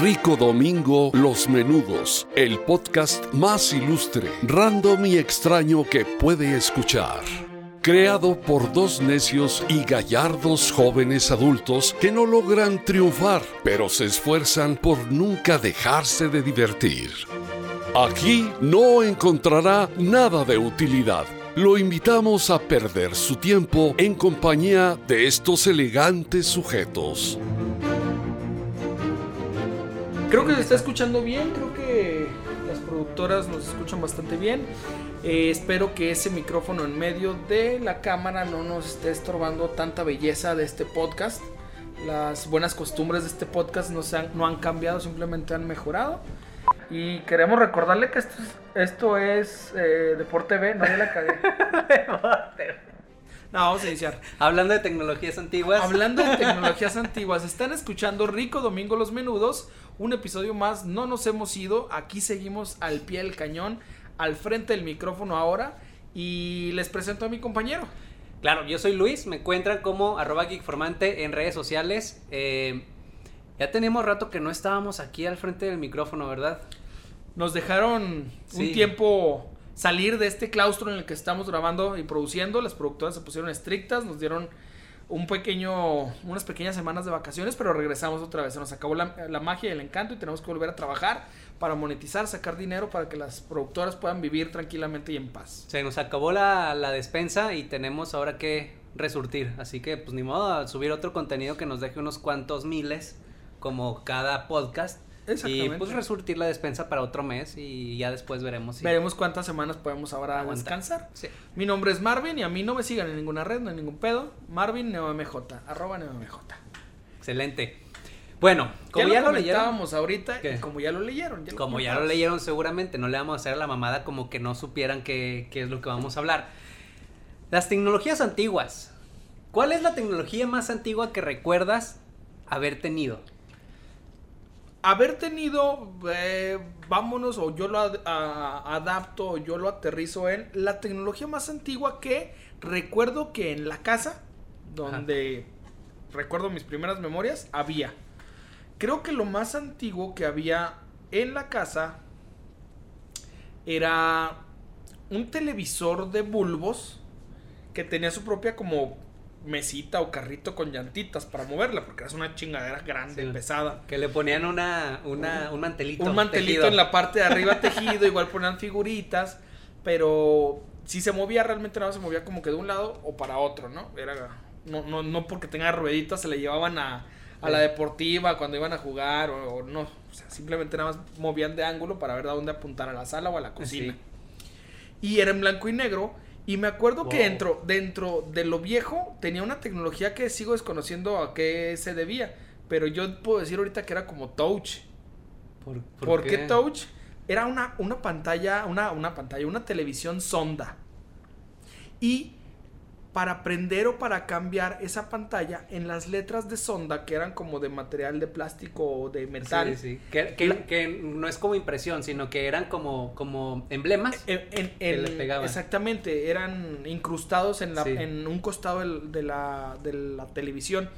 Rico Domingo Los Menudos, el podcast más ilustre, random y extraño que puede escuchar. Creado por dos necios y gallardos jóvenes adultos que no logran triunfar, pero se esfuerzan por nunca dejarse de divertir. Aquí no encontrará nada de utilidad. Lo invitamos a perder su tiempo en compañía de estos elegantes sujetos. Creo que se está escuchando bien, creo que las productoras nos escuchan bastante bien. Eh, espero que ese micrófono en medio de la cámara no nos esté estorbando tanta belleza de este podcast. Las buenas costumbres de este podcast no, se han, no han cambiado, simplemente han mejorado. Y queremos recordarle que esto es, esto es eh, Deporte B, no la cagué. No, vamos a iniciar. Hablando de tecnologías antiguas. Hablando de tecnologías antiguas, están escuchando Rico Domingo Los Menudos, un episodio más, no nos hemos ido, aquí seguimos al pie del cañón, al frente del micrófono ahora, y les presento a mi compañero. Claro, yo soy Luis, me encuentran como arroba geekformante en redes sociales. Eh, ya tenemos rato que no estábamos aquí al frente del micrófono, ¿verdad? Nos dejaron Sí. un tiempo salir de este claustro en el que estamos grabando y produciendo. Las productoras se pusieron estrictas, nos dieron un pequeño, unas pequeñas semanas de vacaciones, pero regresamos otra vez. Se nos acabó la, la magia y el encanto y tenemos que volver a trabajar para monetizar, sacar dinero para que las productoras puedan vivir tranquilamente y en paz. Se nos acabó la, la despensa y tenemos ahora que resurtir. Así que, pues ni modo, subir otro contenido que nos deje unos cuantos miles, como cada podcast. Y pues resurtir la despensa para otro mes y ya después veremos si. Veremos cuántas semanas podemos ahora Aguanta. descansar. Sí. Mi nombre es Marvin y a mí no me sigan en ninguna red, no hay ningún pedo. Marvin NeoMJ, arroba NeoMJ. Excelente. Bueno, como ya, lo leyeron. como ya lo leyeron. ya Como ya lo leyeron seguramente, no le vamos a hacer a la mamada como que no supieran qué, qué es lo que vamos a hablar. Las tecnologías antiguas. ¿Cuál es la tecnología más antigua que recuerdas haber tenido? Haber tenido, eh, vámonos, o yo lo ad- a- adapto, o yo lo aterrizo en la tecnología más antigua que recuerdo que en la casa, donde recuerdo mis primeras memorias, había. Creo que lo más antiguo que había en la casa era un televisor de bulbos que tenía su propia como mesita o carrito con llantitas para moverla, porque era una chingadera grande, Sí. pesada. Que le ponían una, una, un mantelito. Un mantelito tejido. en la parte de arriba tejido, igual ponían figuritas, pero si se movía realmente nada se movía como que de un lado o para otro, ¿no? Era no no no porque tenga rueditas se le llevaban a, a la deportiva cuando iban a jugar o, o no, o sea, simplemente nada más movían de ángulo para ver a dónde apuntar a la sala o a la cocina. Y era en blanco y negro. Y me acuerdo que dentro, dentro de lo viejo tenía una tecnología que sigo desconociendo a qué se debía. Pero yo puedo decir ahorita que era como touch. ¿Por, ¿Por, qué? touch? Era una, una pantalla, una, una pantalla, una televisión sonda. Y para prender o para cambiar esa pantalla, en las letras de sonda, que eran como de material de plástico o de metal, Sí, sí. Que, que- La- que no es como impresión, sino que eran como, como emblemas. en- en- Que pegaban. exactamente, eran incrustados en, la, Sí. en un costado de, la, de la televisión.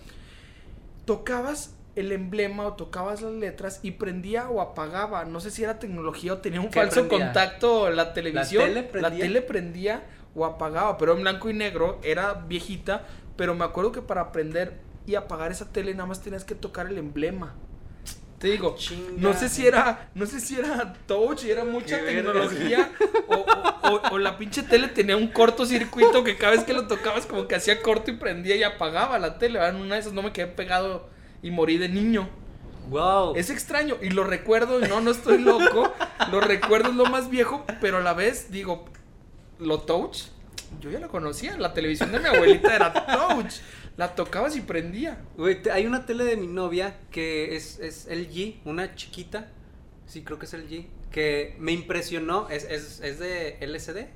Tocabas el emblema o tocabas las letras y prendía o apagaba. No sé si era tecnología o tenía un ¿Qué falso prendía? contacto la televisión. tele prendía? La tele prendía o apagaba, pero en blanco y negro, era viejita, pero me acuerdo que para prender y apagar esa tele nada más tenías que tocar el emblema. Te digo, Chinga. no sé si era, no sé si era touch y era mucha Qué tecnología o, o- o- o la pinche tele tenía un cortocircuito que cada vez que lo tocabas como que hacía corto y prendía y apagaba la tele. En una de esas no me quedé pegado y morí de niño. Wow. Es extraño y lo recuerdo y no, no estoy loco. lo recuerdo es lo más viejo, pero a la vez digo, lo touch, yo ya lo conocía. La televisión de mi abuelita era touch. La tocabas y prendía. Güey, hay una tele de mi novia que es, es LG, una chiquita. Sí, creo que es LG. Que me impresionó. Es, es, es de LCD.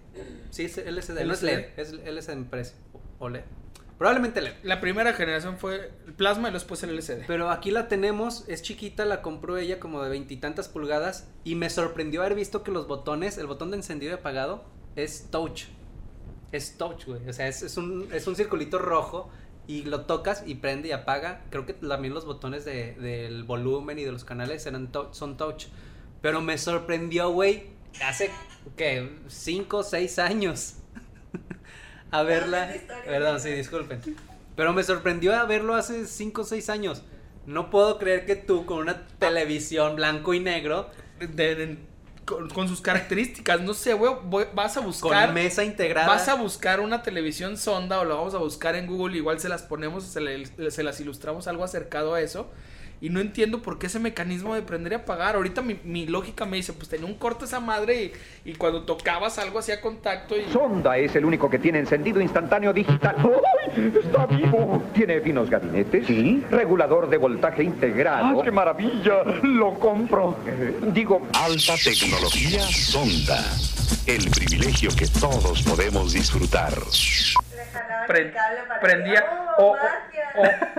Sí, es LCD. No es. LED. Es LCD me parece. O LED. Probablemente LED. La primera generación fue el plasma y después el LCD. Pero aquí la tenemos, es chiquita, la compró ella como de veintitantas pulgadas y me sorprendió haber visto que los botones, el botón de encendido y apagado es touch. Es touch, güey. O sea, es, es un, es un circulito rojo y lo tocas y prende y apaga. Creo que también los botones de, del volumen y de los canales eran tou- son touch. Pero me sorprendió, güey, hace, ¿qué? Cinco o seis años. a verla. Perdón, sí, disculpen. Pero me sorprendió a verlo hace cinco o seis años. No puedo creer que tú con una televisión blanco y negro, De- de- con, con sus características, no sé, güey, vas a buscar... con mesa integrada. Vas a buscar una televisión sonda o lo vamos a buscar en Google, igual se las ponemos, se, le- se las ilustramos algo acercado a eso. Y no entiendo por qué ese mecanismo de prender y apagar. Ahorita mi, mi lógica me dice, pues tenía un corte esa madre y, y cuando tocabas algo hacía contacto y... Sonda es el único que tiene encendido instantáneo digital. ¡Ay! ¡Está vivo! Tiene finos gabinetes. Sí. Regulador de voltaje integrado. ¡Qué maravilla! Lo compro. digo, Alta tecnología Sonda. El privilegio que todos podemos disfrutar. Le jalaban Pre- el cable para prendía que- o, ¡Oh, o- magia!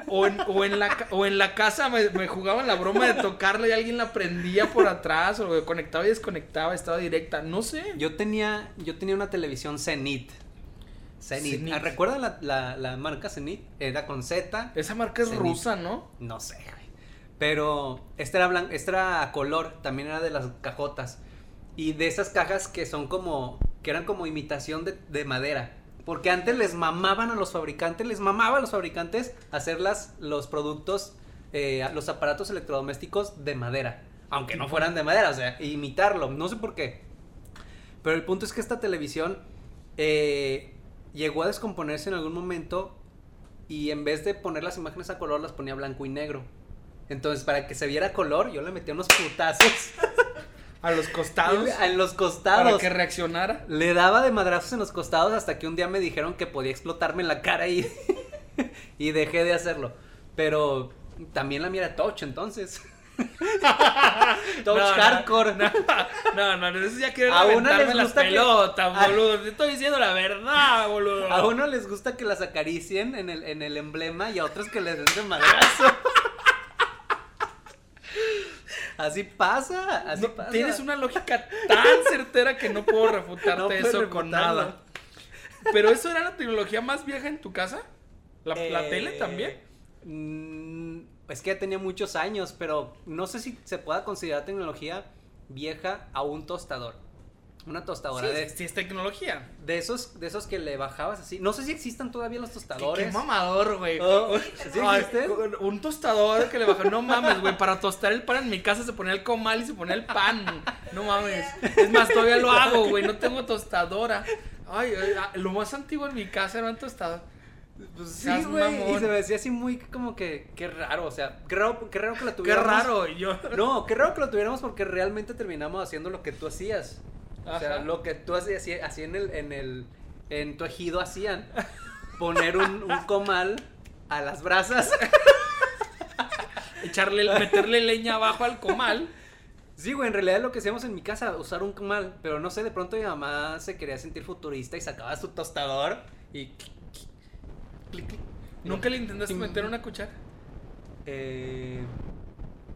o- o en, o en la, ca- o en la casa me, me jugaban la broma de tocarla y alguien la prendía por atrás o conectaba y desconectaba, estaba directa, no sé. Yo tenía, yo tenía una televisión. Zenith. Ah, ¿Recuerdan la, la, la marca Zenith? Era con Z. Esa marca es Zenith. rusa, ¿no? No sé, güey. Pero esta era, blan- esta era a color, también era de las cajotas. Y de esas cajas que son como, que eran como imitación de, de madera. Porque antes les mamaban a los fabricantes, les mamaba a los fabricantes hacer las, los productos, eh, los aparatos electrodomésticos de madera. Aunque no fueran de madera, o sea, imitarlo, no sé por qué. Pero el punto es que esta televisión eh, llegó a descomponerse en algún momento y en vez de poner las imágenes a color las ponía blanco y negro. Entonces, para que se viera color, yo le metía unos putazos A los costados. en los para costados. que reaccionara. Le daba de madrazos en los costados hasta que un día me dijeron que podía explotarme en la cara y, y dejé de hacerlo. Pero también la mía era touch entonces. touch No, hardcore. No, no, no, ya quiere A reventarme les gusta que- pelotas, boludo. Te estoy diciendo la verdad, boludo. A uno les gusta que las acaricien en el, en el emblema y a otros que les den de madrazo. Así pasa, así No, pasa. tienes una lógica tan certera que no puedo refutarte No eso con nada. Pero eso era la tecnología más vieja en tu casa? ¿La, la Eh, tele también? mm, es que ya tenía muchos años, pero no sé si se pueda considerar tecnología vieja a un tostador. Una tostadora Sí, de, sí es tecnología. de esos de esos que le bajabas así. No sé si existan todavía los Qué, tostadores. qué mamador, güey. Oh, ¿sí un tostador que le bajó. No mames, güey. Para tostar el pan en mi casa se ponía el comal y se ponía el pan. No mames. Es más, todavía lo hago, güey. No tengo tostadora. Ay, ay, ah, lo más antiguo en mi casa era un tostador. Pues Sí, güey, y se me decía así muy como que qué raro, o sea, qué raro, qué raro que Qué tuviéramos. raro. y Yo. No, qué raro que lo tuviéramos porque realmente terminamos haciendo lo que tú hacías. O sea, lo que tú hacías así, así en el, en el, en tu ejido hacían. Poner un, un comal a las brasas. Echarle, meterle leña abajo al comal. Sí, güey, en realidad lo que hacíamos en mi casa, usar un comal. Pero no sé, de pronto mi mamá se quería sentir futurista y sacaba su tostador y... clic, clic. ¿Nunca le intentaste meter una cuchara? Eh,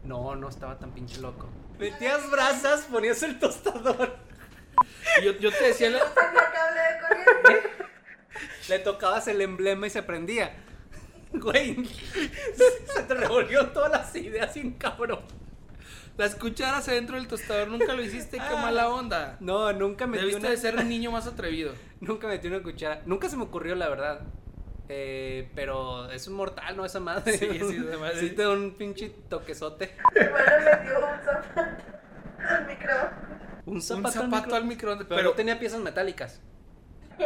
no, no estaba tan pinche loco. Metías brasas, ponías el tostador. Y Yo, yo te decía, cable corriente. Le tocabas el emblema y se prendía. Güey, se te revolvió todas las ideas sin cabrón. las cucharas adentro del tostador nunca lo hiciste. Qué mala onda. No, nunca metí Debiste una, de ser un niño más atrevido. nunca metí una cuchara. Nunca se me ocurrió, la verdad. Eh, pero es un mortal, ¿no? Esa madre. Sí, sí, esa madre. Sí te da un pinche toquesote. Igual le metió un zapato al micrófono. Un Un zapato, al zapato micro- al microondas. Pero, Pero no tenía piezas metálicas. Sí,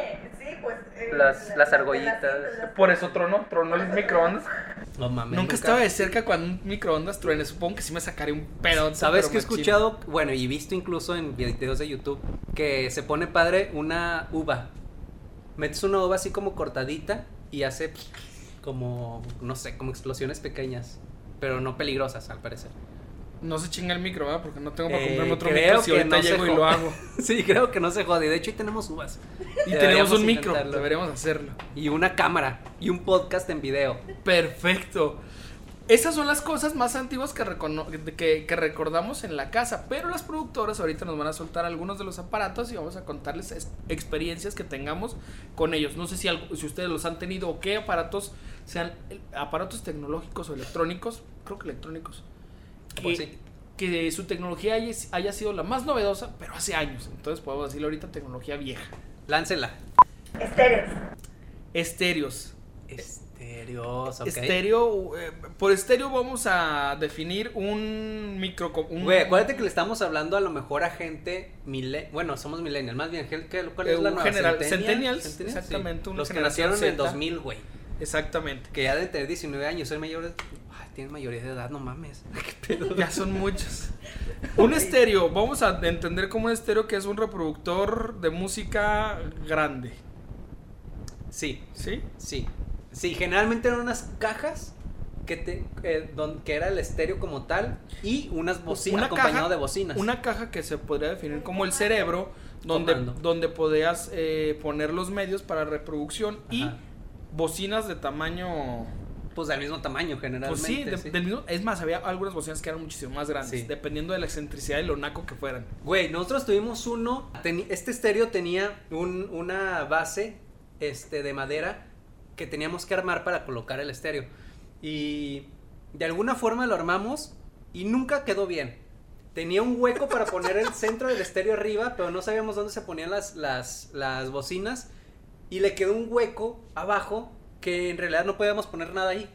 pues. eh, Las- las argollitas. las- por eso tronó, tronó el microondas. No mames. Nunca estaba de cerca cuando un microondas truene. Supongo que sí me sacaré un pedo. ¿Sabes que he escuchado? Bueno, y visto incluso en videos de YouTube que se pone padre una uva. Metes una uva así como cortadita y hace como, no sé, como explosiones pequeñas, pero no peligrosas al parecer. No se chinga el micro, ¿verdad? Porque no tengo para Eh, comprarme otro micro. Si ahorita no llego y lo hago. sí, creo que no se jode. De hecho, ahí tenemos uvas. Y tenemos un micro. intentarlo. Deberíamos hacerlo. Y una cámara y un podcast en video. Perfecto. Esas son las cosas más antiguas que, que, que recordamos en la casa, pero las productoras ahorita nos van a soltar algunos de los aparatos y vamos a contarles es- experiencias que tengamos con ellos. No sé si, algo- si ustedes los han tenido o qué aparatos sean eh, aparatos tecnológicos o electrónicos, creo que electrónicos, que, Pues sí. que su tecnología haya, haya sido la más novedosa, pero hace años. Entonces podemos decirle ahorita tecnología vieja. Láncela. Estéreos. Estéreos. Estéreos, ok. Estéreo, eh, por estéreo vamos a definir un micro... un- Güey, acuérdate que le estamos hablando a lo mejor a gente mile Bueno, somos millennials, más bien, ¿qué- qué- ¿cuál Eh, es la un nueva? general- ¿Centennial? centennials, ¿Centennials? exactamente, Sí. Los que nacieron en el Z. 2000, güey. Exactamente. Que ya de tener 19 años, ser mayores. Ay, tienen mayoría de edad, no mames. ¿Qué pedo? Ya son muchos. Un estéreo, vamos a entender como un estéreo que es un reproductor de música grande. Sí, ¿Sí? sí. Sí, generalmente eran unas cajas que, te, eh, don- que era el estéreo como tal y unas bocinas, acompañado de bocinas. Una caja que se podría definir como el cerebro, donde, donde podías eh, poner los medios para reproducción y. bocinas de tamaño. Pues del mismo tamaño, generalmente. Pues sí, de- sí. del mismo- es más, había algunas bocinas que eran muchísimo más grandes, Sí. dependiendo de la excentricidad y lo naco que fueran. Güey, nosotros tuvimos uno. teni- este estéreo tenía un- una base este, de madera que teníamos que armar para colocar el estéreo. Y de alguna forma lo armamos y nunca quedó bien. Tenía un hueco para poner el centro del estéreo arriba, pero no sabíamos dónde se ponían las, las, las bocinas. Y le quedó un hueco abajo que en realidad no podíamos poner nada ahí.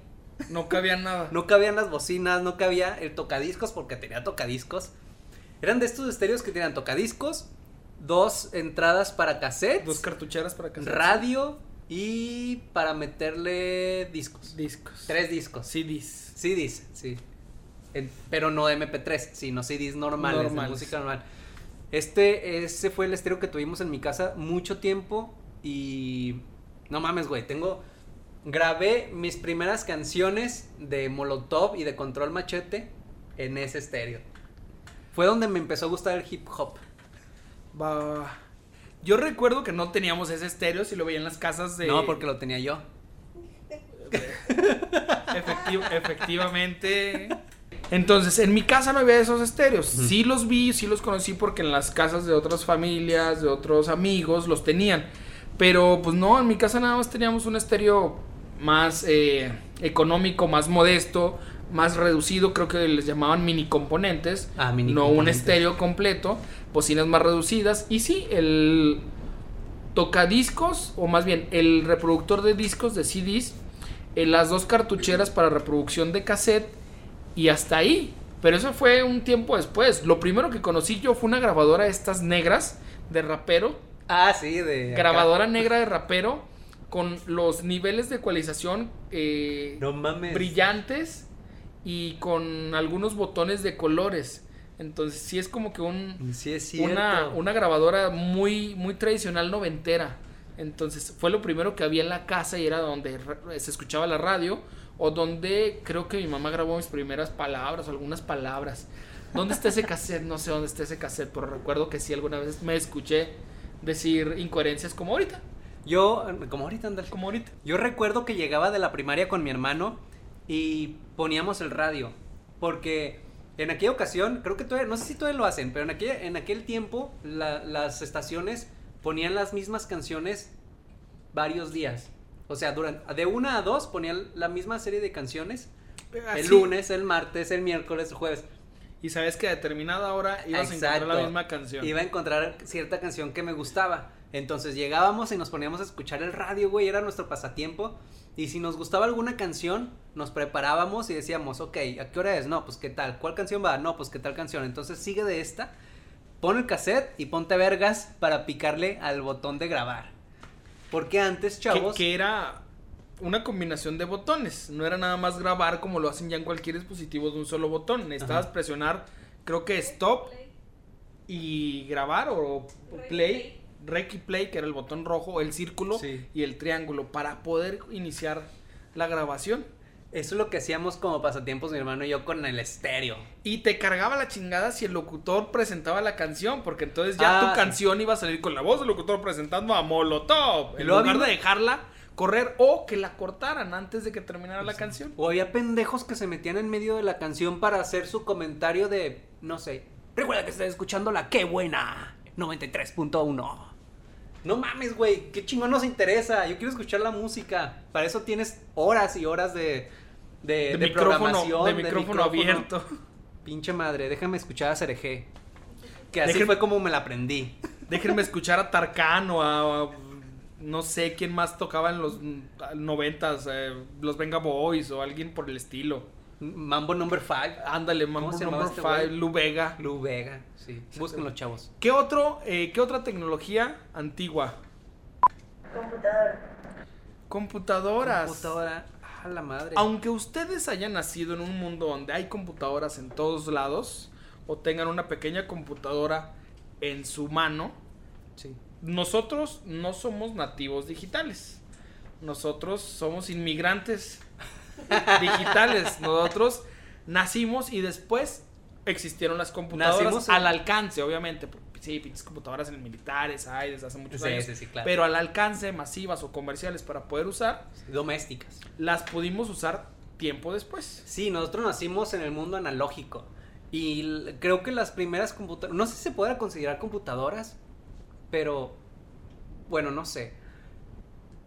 No cabía nada. No cabían las bocinas, no cabía el tocadiscos porque tenía tocadiscos. Eran de estos estéreos que tenían tocadiscos, dos entradas para cassettes, Dos cartucheras para que radio y para meterle discos. discos. Tres discos. CDs. CDs, sí. En- pero no MP3, sino CDs normales, de Normales. música normal. Este, ese fue el estéreo que tuvimos en mi casa mucho tiempo y no mames, güey, tengo grabé mis primeras canciones de Molotov y de Control Machete en ese estéreo. Fue donde me empezó a gustar el hip hop. Va. Yo recuerdo que no teníamos ese estéreo si lo veía en las casas de. No, porque lo tenía yo. Efecti- efectivamente. Entonces, en mi casa no había esos estéreos. Sí los vi, sí los conocí porque en las casas de otras familias, de otros amigos, los tenían. Pero pues no, en mi casa nada más teníamos un estéreo más eh, económico, más modesto, más reducido. Creo que les llamaban mini componentes. Ah, mini no un estéreo completo. Bocinas más reducidas. Y sí, el tocadiscos, o más bien el reproductor de discos de CDs, eh, las dos cartucheras para reproducción de cassette y hasta ahí. Pero eso fue un tiempo después. Lo primero que conocí yo fue una grabadora de estas negras de rapero. Ah, sí, de. acá. Grabadora negra de rapero con los niveles de ecualización eh, No mames. brillantes y con algunos botones de colores. Entonces sí es como que un, Sí, es cierto. una, una grabadora muy, muy tradicional noventera. Entonces fue lo primero que había en la casa y era donde se escuchaba la radio o donde creo que mi mamá grabó mis primeras palabras o algunas palabras. ¿Dónde está ese cassette? No sé dónde está ese cassette, pero recuerdo que sí alguna vez me escuché decir incoherencias como ahorita. Yo, como ahorita, ándale. Como ahorita. Yo recuerdo que llegaba de la primaria con mi hermano y poníamos el radio. Porque en aquella ocasión, creo que todavía, no sé si todavía lo hacen, pero en aquel, en aquel tiempo la- las estaciones ponían las mismas canciones varios días. O sea, durante, de una a dos ponían la misma serie de canciones. El Así. lunes, el martes, el miércoles, el jueves. Y sabes que a determinada hora ibas a encontrar la misma canción. Iba a encontrar cierta canción que me gustaba. Entonces llegábamos y nos poníamos a escuchar el radio, güey, era nuestro pasatiempo. Y si nos gustaba alguna canción, nos preparábamos y decíamos, ok, ¿a qué hora es? No, pues qué tal. ¿Cuál canción va? No, pues qué tal canción. Entonces sigue de esta, pon el cassette y ponte vergas para picarle al botón de grabar. Porque antes, que, chavos. que era una combinación de botones. No era nada más grabar como lo hacen ya en cualquier dispositivo de un solo botón. Necesitabas Ajá. presionar, creo que stop y grabar o play, rec y play, que era el botón rojo, el círculo Sí. y el triángulo para poder iniciar la grabación. Eso es lo que hacíamos como pasatiempos mi hermano y yo con el estéreo. Y te cargaba la chingada si el locutor presentaba la canción, porque entonces ya Ah, tu sí. canción iba a salir con la voz del locutor presentando a Molotov. Y En luego lugar de dejarla correr o que la cortaran antes de que terminara la canción. O había pendejos que se metían en medio de la canción para hacer su comentario de, no sé, recuerda que estás escuchando la qué buena 93.1. No mames, güey, qué chingón nos interesa. Yo quiero escuchar la música. Para eso tienes horas y horas de, de, De, de micrófono, programación, de micrófono abierto. Pinche madre, déjame escuchar a Cereje. Que así Déjenme- fue como me la aprendí. Déjenme escuchar a Tarkano, a, a- no sé quién más tocaba en los noventas, eh, los Venga Boys o alguien por el estilo. Mambo number 5. Ándale, Mambo Number este güey? 5, Lu Vega. Lu Vega, sí. Busquen los chavos. ¿Qué otro, eh, qué otra tecnología antigua? Computadora. Computadoras. Computadora. A la madre. Aunque ustedes hayan nacido en un mundo donde hay computadoras en todos lados o tengan una pequeña computadora en su mano, Sí. Nosotros no somos nativos digitales. Nosotros somos inmigrantes digitales. Nosotros nacimos y después existieron las computadoras Nacimos al alcance, obviamente. Sí, pinches computadoras en militares hay desde hace muchos Sí, años. sí, sí, claro. Pero al alcance, masivas o comerciales para poder usar, Domésticas. las pudimos usar tiempo después. Sí, nosotros nacimos en el mundo analógico. Y creo que las primeras computadoras. No sé si se pueda considerar computadoras. Pero. Bueno, no sé.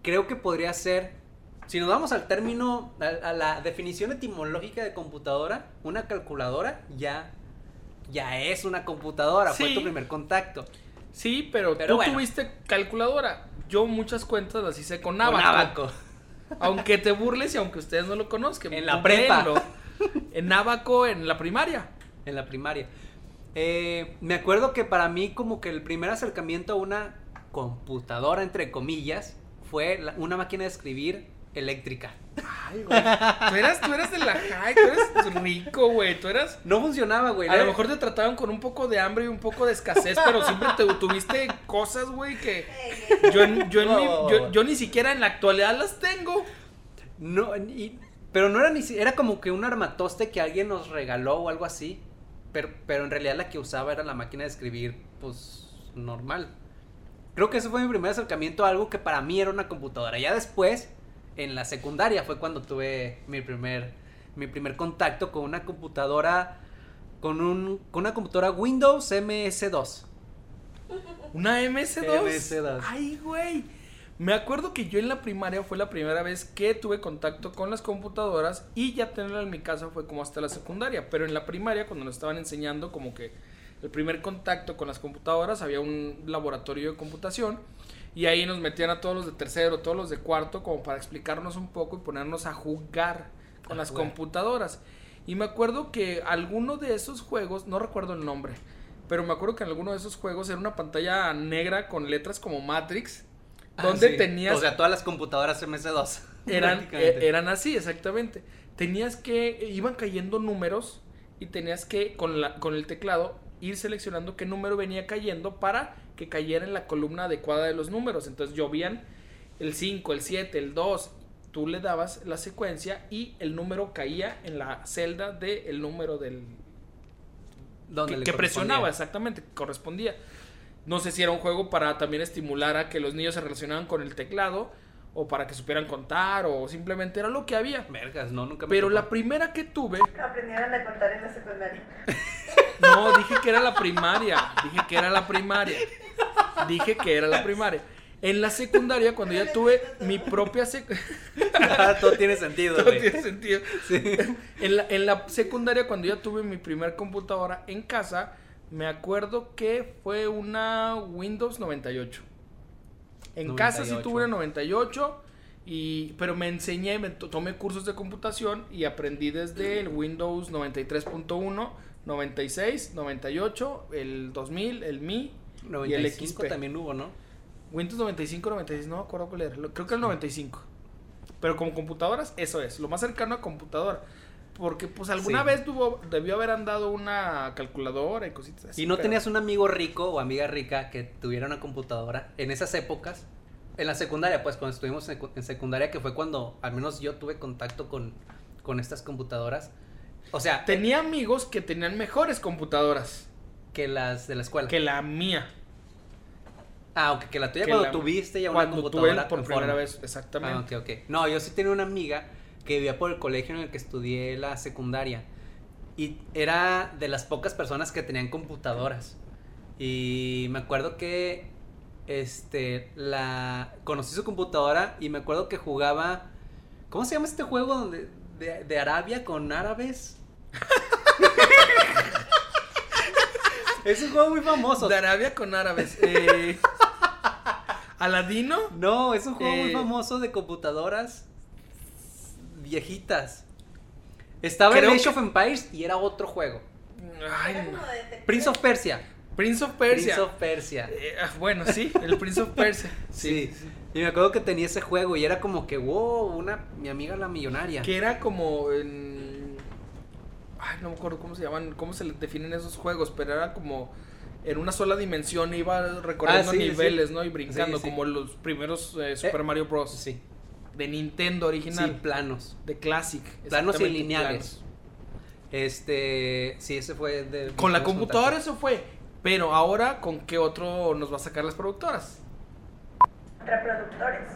Creo que podría ser. Si nos vamos al término. A, a la definición etimológica de computadora. Una calculadora ya. Ya es una computadora. Fue tu primer contacto. Sí, pero, Pero tú bueno. tuviste calculadora. Yo muchas cuentas las hice con Abaco. Aunque te burles y aunque ustedes no lo conozcan. En la prepa. En Abaco, en la primaria. En la primaria. Eh, me acuerdo que para mí como que el primer acercamiento a una computadora, entre comillas, fue la- una máquina de escribir eléctrica. Ay, güey. Tú eras, tú eras de la high, tú eres rico, güey. Tú eras. No funcionaba, güey. A lo mejor te trataban con un poco de hambre y un poco de escasez, pero siempre te tuviste cosas, güey, que yo, en- yo, en mi- yo, yo ni siquiera en la actualidad las tengo. No, y- pero no era ni si- era como que un armatoste que alguien nos regaló o algo así. Pero, pero en realidad la que usaba era la máquina de escribir, pues, normal. Creo que ese fue mi primer acercamiento a algo que para mí era una computadora. Ya después, en la secundaria, fue cuando tuve mi primer, mi primer contacto con una computadora, con, un, con una computadora Windows MS2. Una MS2. MS2. Ay, güey. Me acuerdo que yo en la primaria fue la primera vez que tuve contacto con las computadoras y ya tenerla en mi casa fue como hasta la secundaria. Pero en la primaria, cuando nos estaban enseñando como que el primer contacto con las computadoras, había un laboratorio de computación y ahí nos metían a todos los de tercero, todos los de cuarto, como para explicarnos un poco y ponernos a jugar con A las jugar. computadoras. Y me acuerdo que alguno de esos juegos, no recuerdo el nombre, pero me acuerdo que en alguno de esos juegos era una pantalla negra con letras como Matrix, donde Ah, sí. tenías O sea, todas las computadoras MS2. eran, eh, eran así, exactamente. Tenías que, iban cayendo números y tenías que, con, la, con el teclado, ir seleccionando qué número venía cayendo para que cayera en la columna adecuada de los números. Entonces llovían el 5, el 7, el 2. Tú le dabas la secuencia y el número caía en la celda del número del, Donde que, le que presionaba, exactamente, que correspondía. No sé si era un juego para también estimular a que los niños se relacionaran con el teclado o para que supieran contar o simplemente era lo que había. Vergas, no, nunca me Pero tocó. la primera que tuve, Aprendieron a contar en la secundaria. no, dije que era la primaria, dije que era la primaria. Dije que era la primaria. En la secundaria, cuando ya tuve mi propia sec- Todo tiene sentido, Todo tiene sentido. En, la, en la secundaria, cuando ya tuve mi primer computadora en casa, me acuerdo que fue una Windows 98. En casa sí 98. tuve una 98, y, pero me enseñé, me to- tomé cursos de computación y aprendí desde el Windows 93.1, 96, 98, el 2000, el Mi y el 95 XP. también hubo, ¿no? Windows 95, 96, no me acuerdo cuál era. Creo que el 95. Pero como computadoras, eso es. Lo más cercano a computadora. Porque pues alguna Sí. vez tuvo, debió haber andado una calculadora y cositas así. ¿Y no pero- tenías un amigo rico o amiga rica que tuviera una computadora en esas épocas? En la secundaria, pues cuando estuvimos en secu- en secundaria, que fue cuando al menos yo tuve contacto con, con estas computadoras. O sea, Tenía amigos que tenían mejores computadoras que las de la escuela. que la mía. Ah, ok, que la tuya que cuando la- tuviste ya una Cuando tuve computadora. por primera forma. vez, exactamente. Ah, ok, ok. No, yo sí tenía una amiga que vivía por el colegio en el que estudié la secundaria. Y era de las pocas personas que tenían computadoras. Y me acuerdo que este, la, conocí su computadora y me acuerdo que jugaba, ¿cómo se llama este juego donde, de, de Arabia con árabes? es un juego muy famoso. De Arabia con árabes. Eh, ¿Aladino? No, es un juego muy Eh, famoso de computadoras viejitas. Estaba Creo el Age que- of Empires y era otro juego. Ay, Era no. como de detective. Prince of Persia. Prince of Persia. Prince of Persia. Eh, ah, bueno, sí, el Prince of Persia. Sí. Y me acuerdo que tenía ese juego y era como que, wow, una, mi amiga la millonaria. Que era como en. Ay, no me acuerdo cómo se llaman, cómo se les definen esos juegos, pero era como en una sola dimensión, iba recorriendo Ah, sí, niveles, sí. ¿no? Y brincando, Sí, sí. como los primeros eh, Super Eh, Mario Bros. Sí, De Nintendo sí, original. planos. De Classic. Planos y lineales. Este, sí, ese fue de... Con la computadora eso fue. Pero ahora, ¿con qué otro nos va a sacar las productoras? Reproductores.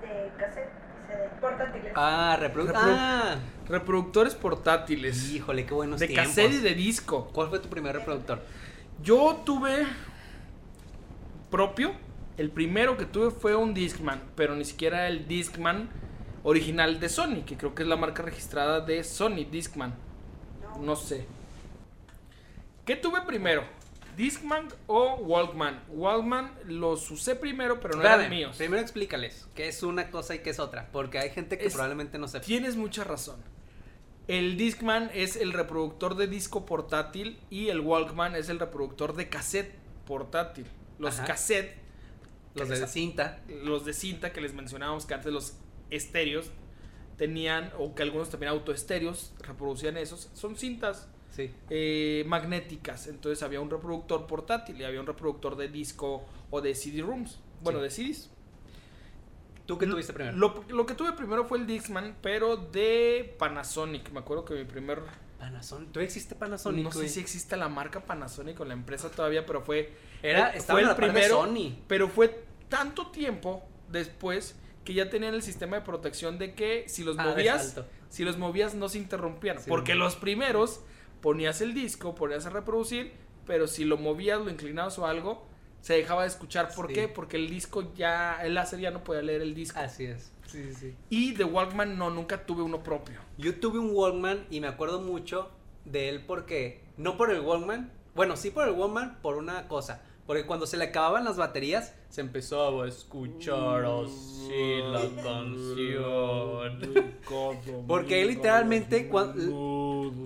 De cassette. Dice de portátiles. Ah, reprodu... Reprodu- Ah, Reproductores portátiles. híjole, qué buenos de tiempos. cassette y de disco. ¿Cuál fue tu primer reproductor? Yo tuve propio. El primero que tuve fue un Discman, pero ni siquiera el Discman original de Sony, que creo que es la marca registrada de Sony Discman. No sé. ¿Qué tuve primero? ¿Discman o Walkman? Walkman los usé primero, pero no eran Espérame, míos. Primero explícales qué es una cosa y qué es otra, porque hay gente que Es- probablemente no sepa. Tienes mucha razón. El Discman es el reproductor de disco portátil y el Walkman es el reproductor de cassette portátil. Los Ajá. cassette Los de cinta. los de cinta que les mencionábamos que antes los estéreos tenían, o que algunos también autoestéreos reproducían esos, son cintas Sí. eh, magnéticas. Entonces había un reproductor portátil y había un reproductor de disco o de CD-ROOMs. Bueno, Sí. de CDs. ¿Tú qué tuviste primero? Lo, lo que tuve primero fue el Discman, pero de Panasonic. Me acuerdo que mi primer. Panasonic. ¿Tú existe Panasonic? no sé si existe la marca Panasonic o la empresa todavía, pero fue. Era, fue estaba en la par de Sony. Pero fue tanto tiempo después que ya tenían el sistema de protección de que si los Ah, movías, si los movías no se interrumpían. Sí, porque güey. los primeros ponías el disco, ponías a reproducir, pero si lo movías, lo inclinabas o algo, se dejaba de escuchar. ¿Por Sí. qué? Porque el disco ya, el láser ya no podía leer el disco. Así es. Sí, sí, sí. Y de Walkman no, nunca tuve uno propio. Yo tuve un Walkman y me acuerdo mucho de él porque, no por el Walkman, bueno, sí por el Walkman, por una cosa. Porque cuando se le acababan las baterías, se empezaba a escuchar así la canción. Porque ahí literalmente, cuan-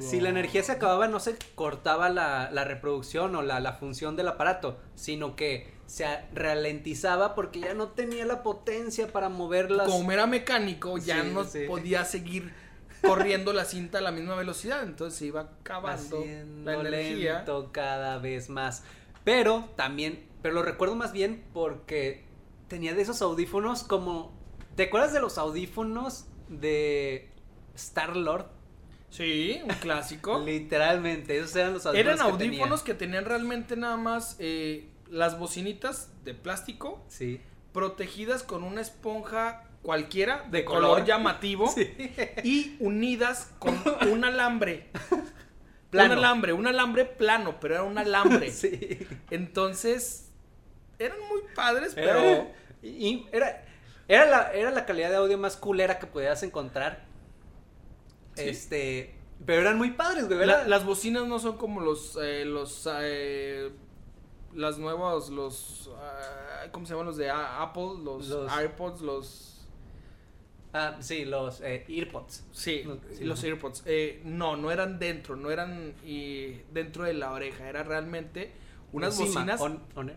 si la energía se acababa, no se cortaba la, la reproducción o la, la función del aparato, sino que se ralentizaba porque ya no tenía la potencia para moverlas. Como era mecánico, ya Sí, no sí. podía seguir corriendo la cinta a la misma velocidad. Entonces se iba acabando haciendo la energía. lento cada vez más. Pero también, pero lo recuerdo más bien porque tenía de esos audífonos como, ¿te acuerdas de los audífonos de Star Lord? Sí, un clásico. Literalmente, esos eran los audífonos. Eran que tenía. audífonos que tenían realmente nada más eh, las bocinitas de plástico Sí. protegidas con una esponja cualquiera de, De color. color. llamativo Sí. y unidas con un alambre. Plano. Un alambre, un alambre plano, pero era un alambre. Sí. Entonces, eran muy padres, Era, pero y era, era, la, era la calidad de audio más culera que podías encontrar. Sí. Este. Pero eran muy padres, güey. La- las bocinas no son como los eh, los eh, las nuevas los ah, cómo se llaman los de Apple los, Los- AirPods los Ah, sí, los eh, earpods. sí, Los- sí. los AirPods Eh, no no eran dentro no eran y dentro de la oreja era realmente unas Encima, bocinas on- on-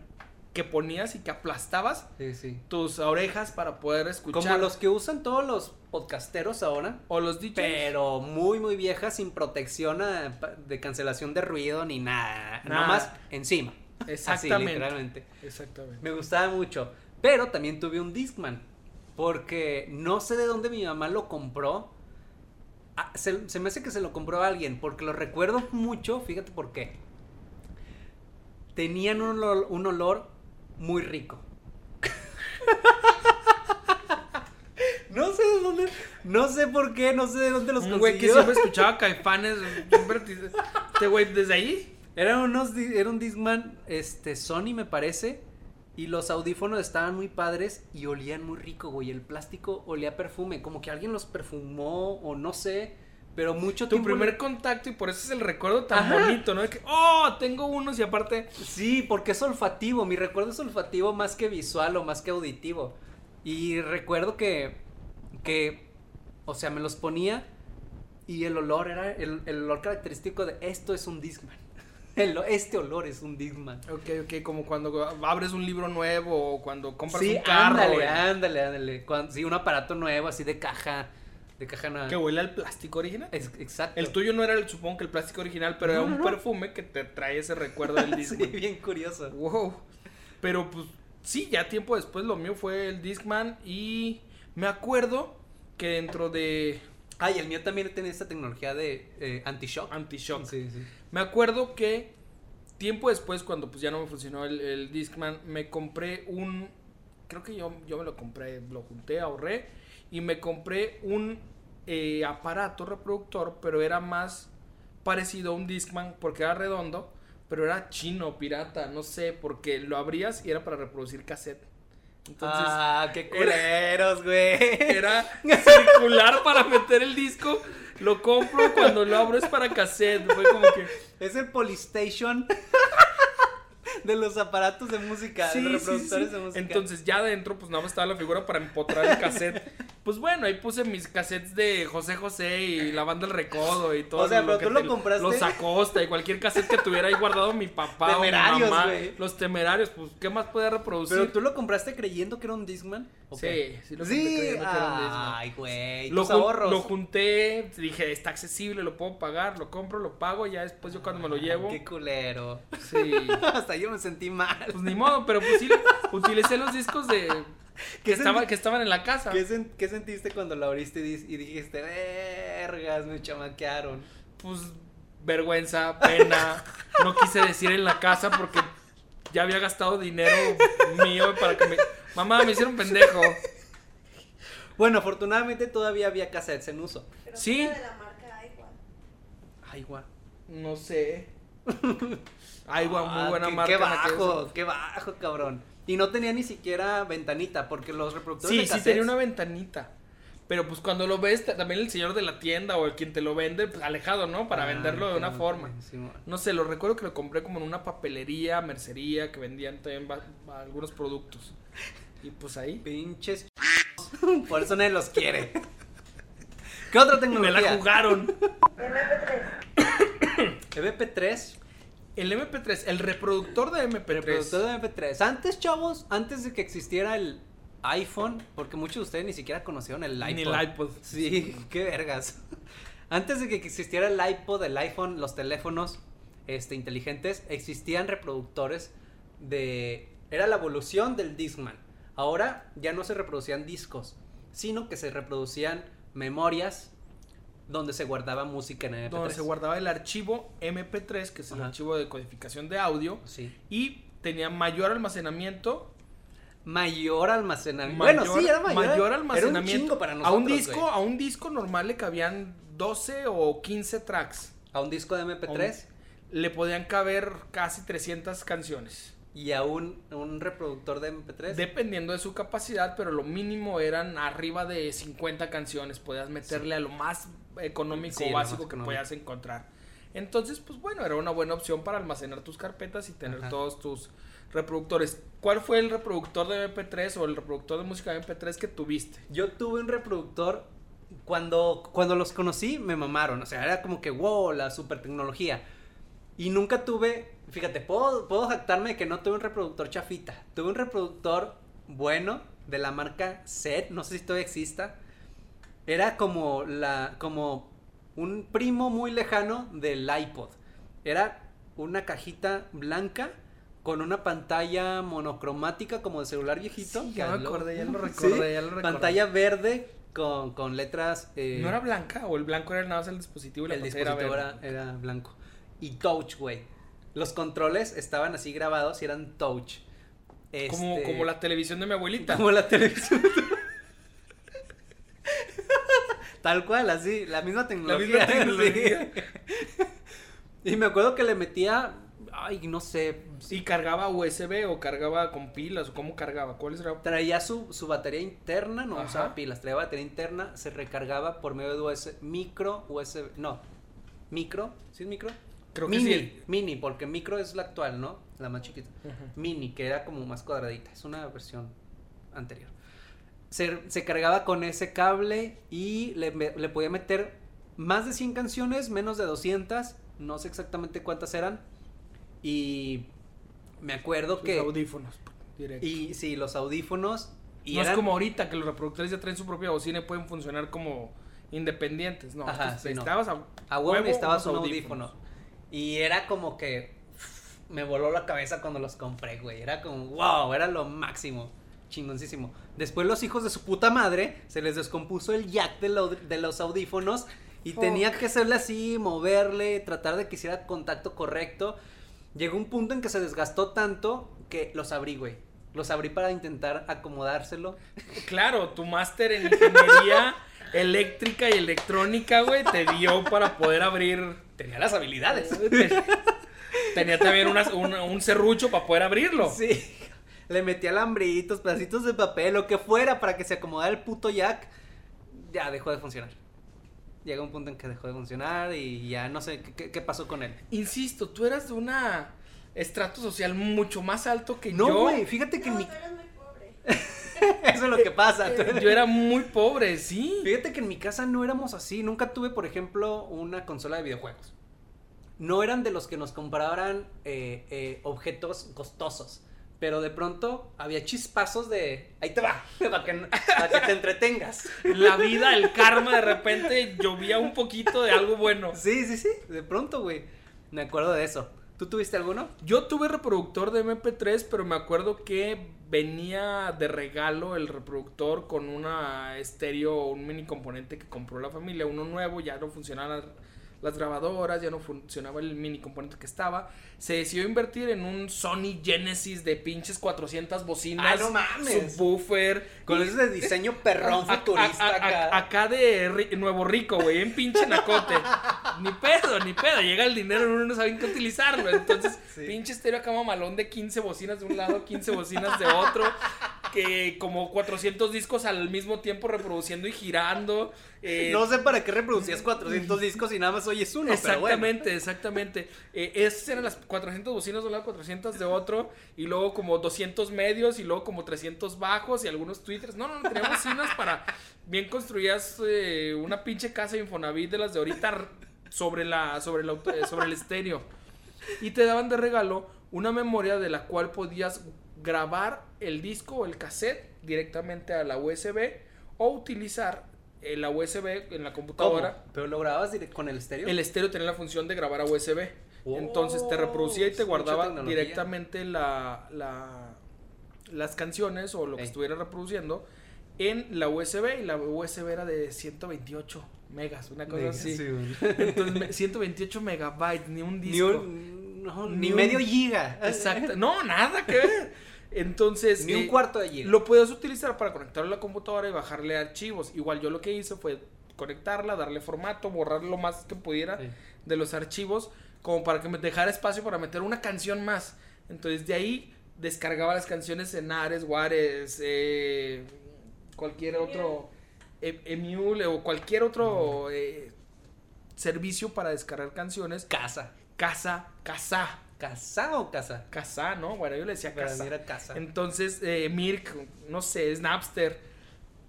que ponías y que aplastabas Sí, sí. tus orejas para poder escuchar Como los que usan todos los podcasteros ahora. o los DJs Pero muy, muy viejas, sin protección a- pa- de cancelación de ruido ni nada. Nada. Nada más encima. Así, Exactamente. literalmente. exactamente Me gustaba mucho. Pero también tuve un Discman. Porque no sé de dónde mi mamá lo compró. Ah, se, se me hace que se lo compró a alguien. Porque lo recuerdo mucho. Fíjate por qué. Tenían un olor, un olor muy rico. no sé de dónde. No sé por qué. No sé de dónde los un güey que consiguió. siempre escuchaba caifanes este güey desde ahí Era, unos, era un Discman, este, Sony me parece. Y los audífonos estaban muy padres y olían muy rico, güey. El plástico olía perfume, como que alguien los perfumó o no sé, pero mucho Tu tiempo. primer contacto y por eso es el recuerdo tan Ajá. bonito, ¿no? De que, oh, tengo unos y aparte. Sí, porque es olfativo. Mi recuerdo es olfativo más que visual o más que auditivo. Y recuerdo que, que, o sea, me los ponía y el olor era el, el olor característico de esto es un Discman. El- este olor es un Discman. Ok, ok, como cuando abres un libro nuevo o cuando compras Sí, un carro. ándale, güey, ándale, ándale. Cuando- sí, un aparato nuevo así de caja, de caja nueva. Que huele al plástico original. Es- exacto. El tuyo no era el, supongo que el plástico original, pero No, era un no. perfume que te trae ese recuerdo del Sí, Discman. bien curioso. Wow. Pero pues sí, ya tiempo después lo mío fue el Discman y me acuerdo que dentro de Ah, y el mío también tiene esta tecnología de eh, anti-shock. Anti-Shock, Sí, sí. Me acuerdo que tiempo después, cuando pues ya no me funcionó el, el Discman, me compré un, creo que yo, yo me lo compré, lo junté, ahorré y me compré un eh, aparato reproductor, pero era más parecido a un Discman porque era redondo, pero era chino, pirata, no sé, porque lo abrías y era para reproducir cassette. Entonces ah, qué culeros, güey. era circular para meter el disco. Lo compro cuando lo abro es para cassette. Fue como que. Es el Polystation de los aparatos de música, de Sí, sí, reproductores sí. de música. Entonces ya adentro pues nada más estaba la figura para empotrar el cassette. Pues bueno, ahí puse mis cassettes de José José y la banda El Recodo y todo. O sea, pero que tú lo te- compraste- Los Acosta y cualquier cassette que tuviera ahí guardado mi papá Temerarios, o mi mamá. güey. Los temerarios, pues ¿qué más podía reproducir? Pero tú lo compraste creyendo que era un Discman. Sí, sí lo compré Sí, creyendo que era un Discman. ay, güey, Lo, tus jun- ahorros. lo junté, dije, está accesible, lo puedo pagar, lo compro, lo pago, ya después yo cuando me lo llevo. Qué culero. Sí. Hasta yo me sentí mal. Pues ni modo, pero pues sí, utilicé los discos de que, ¿Qué estaba, que estaban en la casa. ¿Qué, sen- qué sentiste cuando la abriste y, dijiste, vergas, me chamaquearon? Pues vergüenza, pena. No quise decir en la casa porque ya había gastado dinero mío para que me. Mamá, me hicieron pendejo. Bueno, afortunadamente todavía había cassettes en uso. Pero Sí. de la marca guau. No sé. Ay, guau, muy Ah, buena qué, marca. Qué bajo, qué bajo, cabrón. Y no tenía ni siquiera ventanita, porque los reproductores Sí, de sí cassettes... tenía una ventanita. Pero pues cuando lo ves, ta- también el señor de la tienda o el quien te lo vende, pues alejado, ¿no? Para Ah, venderlo de una forma. sí, No sé, lo recuerdo que lo compré como en una papelería, mercería, que vendían también algunos productos. Y pues ahí. Pinches Por eso nadie los quiere. ¿Qué otra Me tecnología? la jugaron. MP3. MP3. El MP3, el reproductor de MP3. Reproductor de MP3. Antes, chavos, antes de que existiera el iPhone, porque muchos de ustedes ni siquiera conocieron el iPod. Ni el iPod. Sí, qué vergas. Antes de que existiera el iPod, el iPhone, los teléfonos este, inteligentes, existían reproductores de... Era la evolución del Discman. Ahora ya no se reproducían discos, sino que se reproducían memorias donde se guardaba música en MP3. Donde se guardaba el archivo MP3, que es el Ajá. archivo de codificación de audio. Sí. Y tenía mayor almacenamiento. Mayor almacenamiento. bueno, sí, era mayor. mayor Era un almacenamiento. chingo para a nosotros. un disco, güey. a un disco normal le cabían 12 o 15 tracks. A un disco de MP3 Le podían caber casi 300 canciones. y a un, un reproductor de MP3. Dependiendo de su capacidad, pero lo mínimo eran arriba de 50 canciones. Podías meterle a lo más económico Sí, básico que económico. podías encontrar. Entonces, pues bueno, era una buena opción para almacenar tus carpetas y tener Ajá. todos tus reproductores. ¿Cuál fue el reproductor de MP3 o el reproductor de música de MP3 que tuviste? Yo tuve un reproductor. Cuando, cuando los conocí, me mamaron. O sea, era como que, wow, la super tecnología. Y nunca tuve. Fíjate, puedo, puedo jactarme de que no tuve un reproductor chafita. Tuve un reproductor bueno de la marca Set. No sé si todavía exista. Era como la. como un primo muy lejano del iPod. Era una cajita blanca con una pantalla monocromática como de celular viejito. Sí, ya me lo- acordé, ya lo Sí, recordé, ya lo recordé. Pantalla verde con, con letras. eh, ¿No era blanca o el blanco era nada más el dispositivo y la el era dispositivo era, era blanco. Y touch, güey. Los controles estaban así grabados y eran touch. Como, Este, como la televisión de mi abuelita. como la televisión. Tal cual, así, la misma tecnología. misma tecnología. sí. Y me acuerdo que le metía Ay, no sé. ¿Y cargaba USB o cargaba con pilas o cómo cargaba? ¿Cuál era? Traía su, su batería interna, no Ajá. usaba pilas, traía batería interna, se recargaba por medio de USB, micro USB, no, micro, ¿sí es micro? Creo que mini, sí. mini, porque micro es la actual, ¿no? La más chiquita. Mini, que era como más cuadradita, es una versión anterior. Se, se cargaba con ese cable y le, podía meter más de 100 canciones, menos de 200, no sé exactamente cuántas eran. Y me acuerdo Sus que... audífonos. directo. Y sí, los audífonos. Y no eran- es como ahorita que los reproductores ya traen su propia bocina y pueden funcionar como independientes. No, Ajá, no. necesitabas a, A huevo necesitabas un audífono. Y era como que me voló la cabeza cuando los compré, güey. Era como, wow, era lo máximo. Chingoncísimo. Después los hijos de su puta madre se les descompuso el jack de, lo- de los audífonos y Fuck. tenía que hacerle así, moverle, tratar de que hiciera contacto correcto. Llegó un punto en que se desgastó tanto que los abrí, güey. Los abrí para intentar acomodárselo. Claro, tu máster en ingeniería eléctrica y electrónica, güey, te dio para poder abrir. Tenía las habilidades. Tenía también una- una- un serrucho para poder abrirlo. Sí. Le metí alambritos, pedacitos de papel, lo que fuera para que se acomodara el puto jack. Ya dejó de funcionar. Llega un punto en que dejó de funcionar y ya no sé qué- pasó con él. Insisto, tú eras de una estrato social mucho más alto que No, yo. güey, fíjate que en No, mi... tú eres muy pobre. Eso es lo que pasa. Yo era muy pobre, sí. Fíjate que en mi casa no éramos así. Nunca tuve, por ejemplo, una consola de videojuegos. No eran de los que nos compraran eh, eh, objetos costosos. Pero de pronto había chispazos de. Ahí te va. Para que, para que te entretengas. La vida, el karma, de repente llovía un poquito de algo bueno. Sí, sí, sí. De pronto, güey. Me acuerdo de eso. ¿Tú tuviste alguno? Yo tuve reproductor de MP3, pero me acuerdo que venía de regalo el reproductor con una estéreo, un mini componente que compró la familia, uno nuevo, ya no funcionaban las, grabadoras, ya no funcionaba el mini componente que estaba. Se decidió invertir en un Sony Genesis de pinches 400 bocinas, Ah, no mames. subwoofer. Con y- ese diseño perrón a- futurista a- a- acá. acá de Ri- Nuevo Rico, güey, en pinche Nacote. ni pedo, ni pedo. Llega el dinero y uno no sabe qué utilizarlo. Entonces, Sí. pinche estéreo acá mamalón de 15 bocinas de un lado, 15 bocinas de otro. Que como 400 discos al mismo tiempo reproduciendo y girando. eh, No sé para qué reproducías 400 discos y nada más oyes uno, pero bueno. Exactamente, exactamente. Eh, esas eran las 400 bocinas de un lado, 400 de otro, y luego como 200 medios, y luego como 300 bajos, y algunos twitters. No, no, no, tenía bocinas para bien construías eh, una pinche casa de Infonavit de las de ahorita sobre, la, sobre, el auto- eh, sobre el estéreo. Y te daban de regalo una memoria de la cual podías grabar el disco o el cassette directamente a la USB o utilizar eh, la USB en la ¿Cómo? computadora. ¿Pero lo grababas con el estéreo? El estéreo tenía la función de grabar a USB. Oh, Entonces te reproducía y te guardaba directamente la, la- las canciones o lo que estuviera reproduciendo en la USB. Y la USB era de 128 megas, una cosa Megas, así. sí. Entonces, me- 128 megabytes, ni un Ni, disco. un, no, Ni ni un- medio giga. Exacto. No, nada que ver. Entonces. Ni un eh, cuarto de giga. Lo puedes utilizar para conectarlo a la computadora y bajarle archivos. Igual yo lo que hice fue conectarla, darle formato, borrar lo más que pudiera Sí. de los archivos, como para que me dejara espacio para meter una canción más. Entonces de ahí descargaba las canciones en Ares, Juárez, eh, cualquier otro, e- Emule o cualquier otro eh, servicio para descargar canciones. Casa. Casa, casa, ¿Casa o casa? casa, ¿no? Bueno, yo le decía casa. era casa. Entonces, eh, Mirk, no sé, Snapster,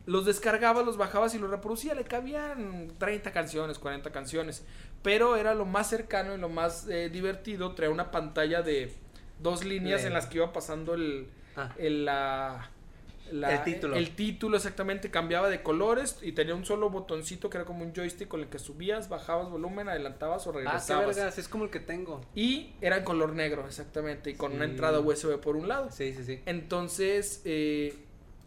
los descargaba, los bajabas y los reproducía. Le cabían 30 canciones, 40 canciones. Pero era lo más cercano y lo más eh, divertido. Traía una pantalla de dos líneas en las que iba pasando el, Ah. el, la, la- El título. El título exactamente cambiaba de colores y tenía un solo botoncito que era como un joystick con el que subías, bajabas volumen, adelantabas o Ah, qué regresabas. vergas, es como el que tengo. y era en color negro, exactamente, y con una entrada USB por un lado. Sí, sí, sí. Entonces, eh,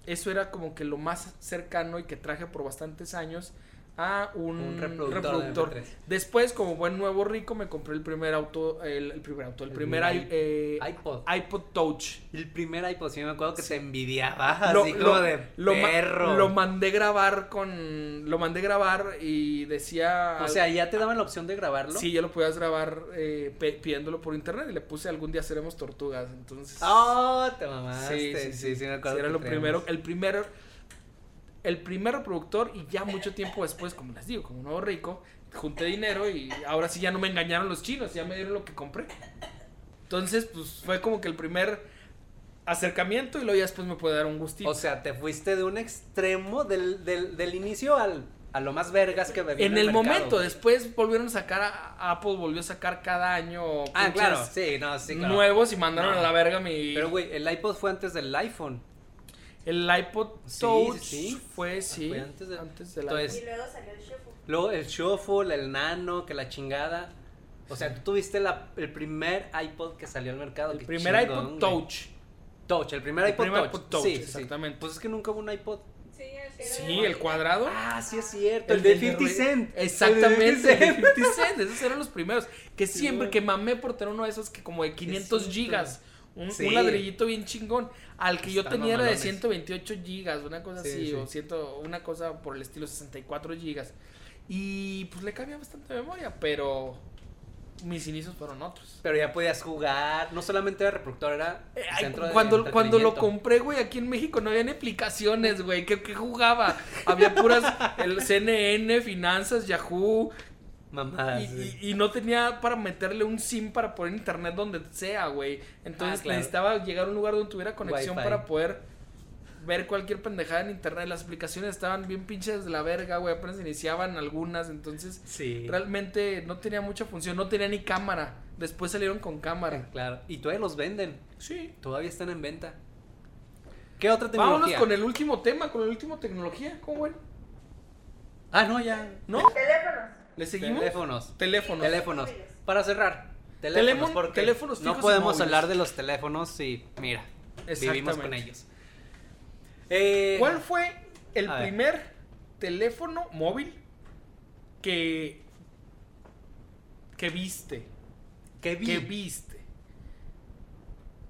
eso era como que lo más cercano y que traje por bastantes años a un, Un reproductor de reproductor. MP3. Después, como buen nuevo rico, me compré el primer auto, el, el primer auto, el, El primer, i- eh, iPod. iPod Touch. El primer iPod, sí me acuerdo que te envidiaba, Lo- así lo- como de lo ma- perro. Lo mandé grabar con, lo mandé grabar y decía, o sea, ya te daban la opción de grabarlo. sí, ya lo podías grabar eh, pidiéndolo por internet y le puse algún día seremos tortugas, entonces. Oh, te mamaste. Sí, sí, sí, sí, me Sí, acuerdo. era lo primero, el primer, el primer reproductor y ya mucho tiempo después, como les digo, como nuevo rico, junté dinero y ahora sí ya no me engañaron los chinos, ya me dieron lo que compré. Entonces, pues fue como que el primer acercamiento y luego ya después me puede dar un gustito. O sea, te fuiste de un extremo del, del, del inicio al, a lo más vergas que había en el momento, después volvieron a sacar, a- Apple volvió a sacar cada año Ah, claro, sí, no, sí, claro. nuevos y mandaron No. a la verga mi... Pero, güey, el iPod fue antes del iPhone. El iPod Sí, Touch sí, sí. fue, sí, Fue antes de- del Entonces, Y luego salió el shuffle. Luego el Shuffle, el Nano, que la chingada. O sea, tú tuviste la, el primer iPod que salió al mercado. El qué primer chingón, iPod güey. Touch. Touch, el primer El iPod primer Touch. iPod Touch, Sí, exactamente. Pues es que nunca hubo un iPod. Sí, el que era Sí, el cuadrado. Ah, sí es cierto. El, de 50 re- Cent. Exactamente, El el de de 50 Cent. 50 Cent. Esos eran los primeros. Que Sí, siempre que mamé por tener uno de esos que como de 500 cierto. gigas. Un, Sí. un ladrillito bien chingón. Al que yo Están tenía era de mamalones. 128 gigas, una cosa Sí, así, sí. o ciento, una cosa por el estilo 64 gigas. Y pues le cabía bastante memoria, pero mis inicios fueron otros. Pero ya podías jugar. No solamente era reproductor, era Eh, ay, centro de cuando, cuando lo compré, güey, aquí en México no había ni aplicaciones, güey. ¿Qué, qué jugaba? Había puras el CNN, finanzas, Yahoo. Mamadas. Y, sí. y- y no tenía para meterle un SIM para poner internet donde sea, güey. Entonces Ah, claro. necesitaba llegar a un lugar donde tuviera conexión Wi-Fi. para poder ver cualquier pendejada en internet. Las aplicaciones estaban bien pinches de la verga, güey. Apenas iniciaban algunas. Entonces Sí. realmente no tenía mucha función. No tenía ni cámara. Después salieron con cámara. Claro. Y todavía los venden. Sí. Todavía están en venta. ¿Qué otra Vámonos tecnología? con el último tema, con el último tecnología. ¿Cómo ven? Ah, no, ya. ¿No? Teléfonos. ¿Le seguimos? Teléfonos. Teléfonos. Teléfonos. Para cerrar. Teléfonos, Teléfono- porque teléfonos no podemos hablar de los teléfonos si, mira, vivimos con ellos. Eh, ¿Cuál fue el ver. primer teléfono móvil que que viste? que vi? Que viste.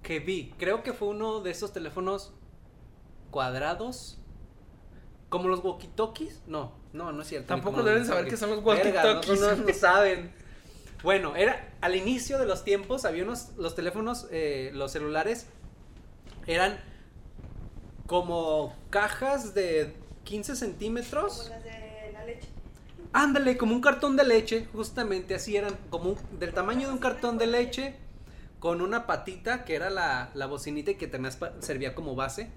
que vi. Creo que fue uno de esos teléfonos cuadrados. Como los walkie-talkies. No, no, no es cierto. Tampoco como deben saber qué son los Verga, no- walkie-talkies. No, no saben. Bueno, era al inicio de los tiempos, había unos, los teléfonos, eh, los celulares, eran como cajas de 15 Como centímetros. las de la leche. Ándale, como un cartón de leche, justamente así eran, como un- del tamaño de un cartón de leche, con una patita que era la, la bocinita y que también servía como base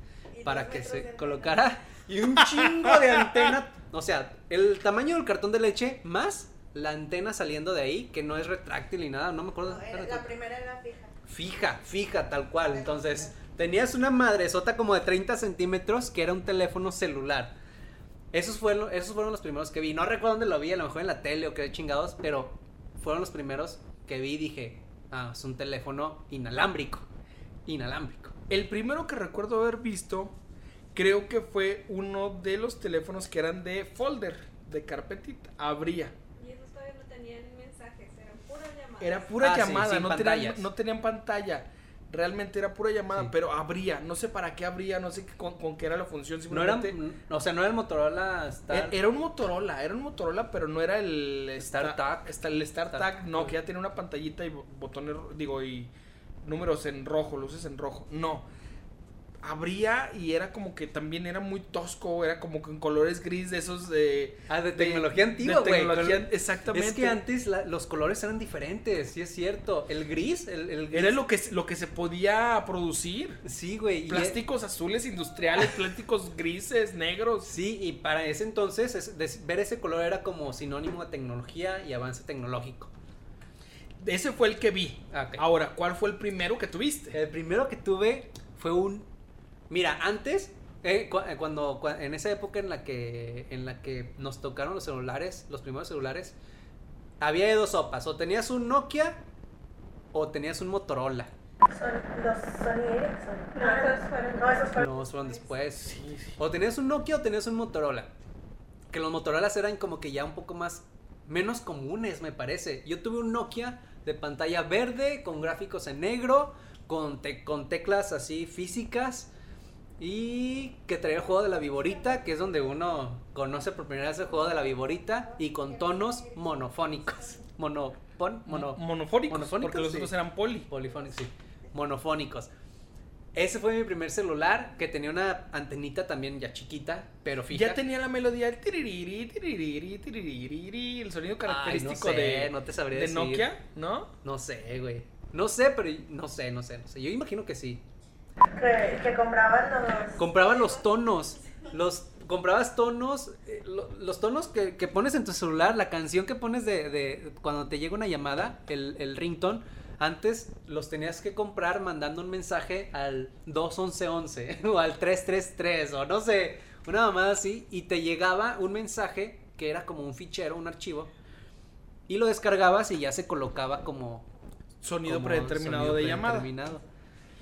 para que se colocara y un chingo de antena. O sea, el tamaño del cartón de leche más la antena saliendo de ahí, que no es retráctil ni nada, no me acuerdo. No, si era- era la primera era fija. Fija, fija, tal cual. Entonces, tenías una madresota como de 30 centímetros que era un teléfono celular. Esos fueron, esos fueron los primeros que vi. No recuerdo dónde lo vi, a lo mejor en la tele o qué chingados, pero fueron los primeros que vi y dije, ah, es un teléfono inalámbrico. Inalámbrico. El primero que recuerdo haber visto, creo que fue uno de los teléfonos que eran de folder, de carpetita. Abría. Y esos todavía no tenían mensajes, eran puras llamadas. Era pura Ah, llamada, no, tenían, no tenían pantalla. Realmente era pura llamada, Sí. pero abría. No sé para qué abría, no sé qué- con, con qué era la función. No era, Simplemente o sea, no era el Motorola Star. E- Era un Motorola, era un Motorola, pero no era el StarTAC. Esta- el StarTAC, StarTAC. no, que ya tenía una pantallita y bo- botones, digo, y números en rojo, luces en rojo. No. Abría y era como que también era muy tosco, era como que en colores gris de esos de. Ah, de tecnología antigua, de güey. tecnología, Con- exactamente. Es que antes la- los colores eran diferentes, sí es cierto. El gris, el, el gris. Era lo que, se- lo que se podía producir. Sí, güey. y- Plásticos azules industriales, plásticos grises, negros. Sí, y para ese entonces es- des- ver ese color era como sinónimo de tecnología y avance tecnológico. Ese fue el que vi. Ah. Ahora, ¿cuál fue el primero que tuviste? El primero que tuve fue un... Mira, antes, eh, cu- eh, cuando, cua- en esa época en la que en la que nos tocaron los celulares, los primeros celulares, había de dos sopas, o tenías un Nokia o tenías un Motorola. Son los Sony Ericsson. No, esos fueron. No, esos fueron. No, fueron después. Sí, sí. O tenías un Nokia o tenías un Motorola. que los Motorolas eran como que ya un poco más, menos comunes, me parece. Yo tuve un Nokia de pantalla verde, con gráficos en negro, con, te- con teclas así físicas. Y que traía el juego de la viborita, que es donde uno conoce por primera vez el juego de la viborita. Y con tonos monofónicos. Monopon, mono, monofónicos, monofónicos, porque los sí. otros eran poli. Polifónicos, sí. Monofónicos. Ese fue mi primer celular que tenía una antenita también ya chiquita, pero fija. Ya tenía la melodía el tiririri, tiririri, tiririri, el sonido característico sé, de, no te sabría de decir. Nokia, ¿no? No sé, güey. No sé, pero no sé, no sé, no sé. Yo imagino que sí. Que, que compraban los. Compraban los tonos. Los comprabas tonos, eh, lo- los tonos que, que pones en tu celular, la canción que pones de, de cuando te llega una llamada, el, el ringtone, antes los tenías que comprar mandando un mensaje al 21111 o al 333 o no sé, una mamada así y te llegaba un mensaje que era como un fichero, un archivo y lo descargabas y ya se colocaba como Sonido como predeterminado sonido de llamada.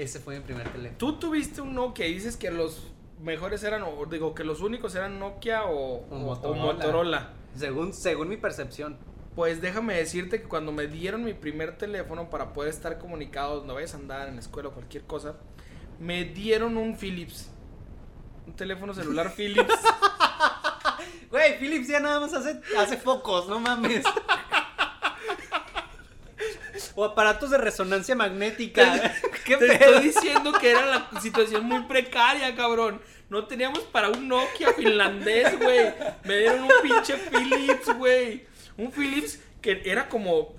Ese fue mi primer teléfono. Tú tuviste un Nokia y dices que los mejores eran, o digo, que los únicos eran Nokia o, o- o Motorola. Según, según mi percepción. Pues déjame decirte que cuando me dieron mi primer teléfono para poder estar comunicados, no vayas a andar en la escuela o cualquier cosa, me dieron un Philips. Un teléfono celular Philips. Güey, Philips ya nada más hace, hace focos, no mames. o aparatos de resonancia magnética. ¿Qué Te pedo? estoy diciendo que era la situación muy precaria, cabrón. No teníamos para un Nokia finlandés, güey. Me dieron un pinche Philips, güey. Un Philips que era como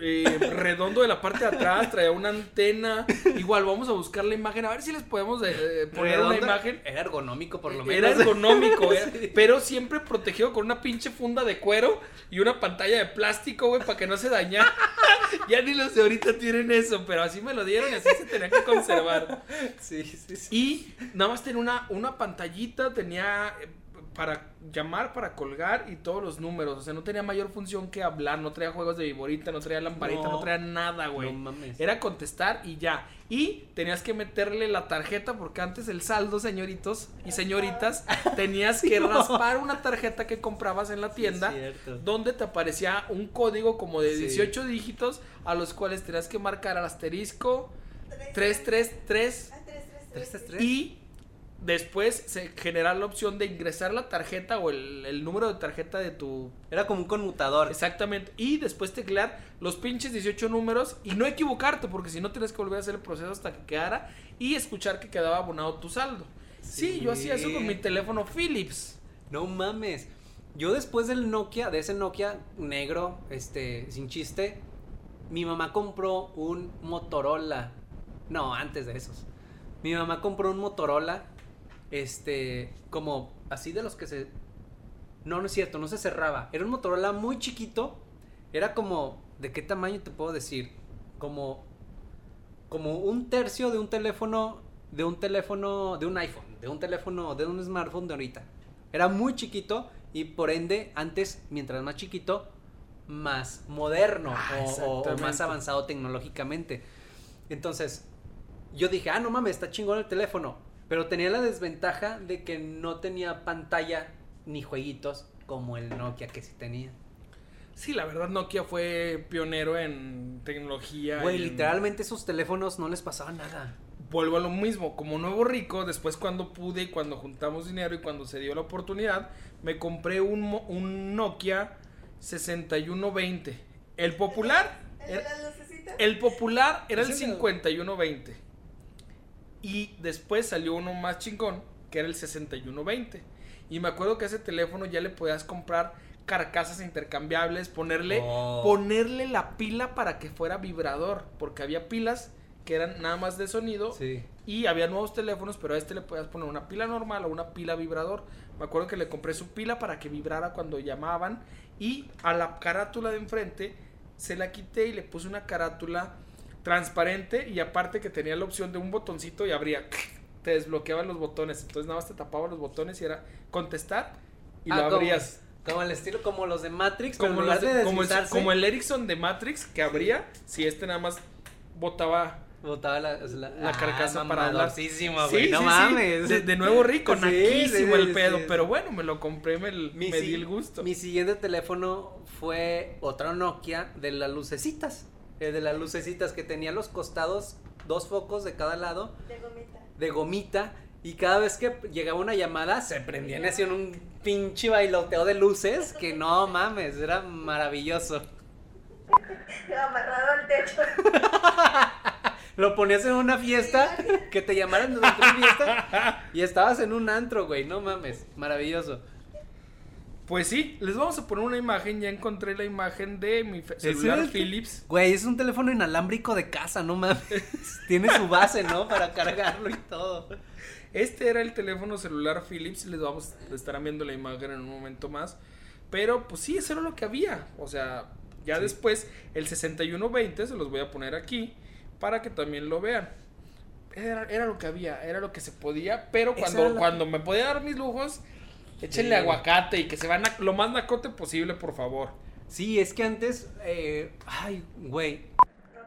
eh, redondo de la parte de atrás, traía una antena. Igual vamos a buscar la imagen, a ver si les podemos eh, eh, poner una Redondo. imagen. Era ergonómico por lo menos. Era ergonómico, era- Sí. pero siempre protegido con una pinche funda de cuero y una pantalla de plástico, güey, para que no se dañara. ya ni los de ahorita tienen eso, pero así me lo dieron y así se tenía que conservar. Sí, sí, sí. Y nada más tenía una, una pantallita, tenía eh, para llamar, para colgar y todos los números. O sea, no tenía mayor función que hablar, no traía juegos de viborita, no traía lamparita, no, No. traía nada, güey. No mames. Era contestar y ya. Y tenías que meterle la tarjeta porque antes el saldo, señoritos y señoritas, tenías que raspar una tarjeta que comprabas en la tienda cierto. donde te aparecía un código como de Sí. 18 dígitos a los cuales tenías que marcar al asterisco 333 Ah, tres, tres, tres, ¿Tres, tres, sí. tres? y después se genera la opción de ingresar la tarjeta o el, el número de tarjeta de tu Era como un conmutador. Exactamente. Y después teclear los pinches 18 números y no equivocarte, porque si no tienes que volver a hacer el proceso hasta que quedara y escuchar que quedaba abonado tu saldo. Sí, Sí. yo hacía eso con mi teléfono Philips. No mames. Yo después del Nokia, de ese Nokia negro, este, sin chiste, mi mamá compró un Motorola. No, antes de esos. Mi mamá compró un Motorola, este, como así de los que se... No, no es cierto, no se cerraba. Era un Motorola muy chiquito. Era como, ¿de qué tamaño te puedo decir? Como, como un tercio de un teléfono, de un teléfono, de un iPhone, de un teléfono, de un smartphone de ahorita. Era muy chiquito y por ende, antes, mientras más chiquito, más moderno Ah, o- o, más avanzado tecnológicamente. Entonces, yo dije, ah, no mames, está chingón el teléfono. Pero tenía la desventaja de que no tenía pantalla ni jueguitos como el Nokia que sí tenía. Sí, la verdad Nokia fue pionero en tecnología. Güey, en- literalmente esos teléfonos no les pasaba nada. Vuelvo a lo mismo, como nuevo rico, después cuando pude y cuando juntamos dinero y cuando se dio la oportunidad, me compré un, un Nokia 6120. El popular ¿El era- lucecitas? El popular era el Ese no. 5120. Y después salió uno más chingón, que era el 6120. Y me acuerdo que a ese teléfono ya le podías comprar carcasas intercambiables, ponerle, Oh. ponerle la pila para que fuera vibrador. Porque había pilas que eran nada más de sonido. Sí. Y había nuevos teléfonos, pero a este le podías poner una pila normal o una pila vibrador. Me acuerdo que le compré su pila para que vibrara cuando llamaban. Y a la carátula de enfrente se la quité y le puse una carátula transparente. Y aparte que tenía la opción de un botoncito y abría. Te desbloqueaban los botones. Entonces nada más te tapaba los botones y era contestar y Ah, lo abrías. Como el estilo, como los de Matrix, Como, en los lugar de- de como el, deslizarse- como el Ericsson de Matrix que abría. Si este nada más botaba Botaba la, la, La carcasa para hablar. Sí, güey, no sí, sí. mames. De, de nuevo rico, naquísimo el pedo. Pero bueno, me lo compré, me, Mi me di el gusto. Mi siguiente teléfono fue otro Nokia de las lucecitas. Eh, de las lucecitas que tenía los costados dos focos de cada lado De gomita. de gomita. Y cada vez que llegaba una llamada se prendían así en un pinche bailoteo de luces que no mames, era maravilloso. Amarrado al techo. Lo ponías en una fiesta, que te llamaran durante una fiesta y estabas en un antro, güey, no mames, maravilloso. Pues sí, les vamos a poner una imagen. Ya encontré la imagen de mi celular Philips. Güey, es un teléfono inalámbrico de casa, no mames. Tiene su base, ¿no? Para cargarlo y todo. Este era el teléfono celular Philips. Les vamos, estarán viendo la imagen en un momento más. Pero pues sí, eso era lo que había. O sea, ya Sí. después el 6120 se los voy a poner aquí para que también lo vean. Era, era lo que había, era lo que se podía. Pero cuando, cuando me podía dar mis lujos, échenle Sí. aguacate y que se van lo más nacote posible, por favor. Sí, es que antes, eh, ay, güey.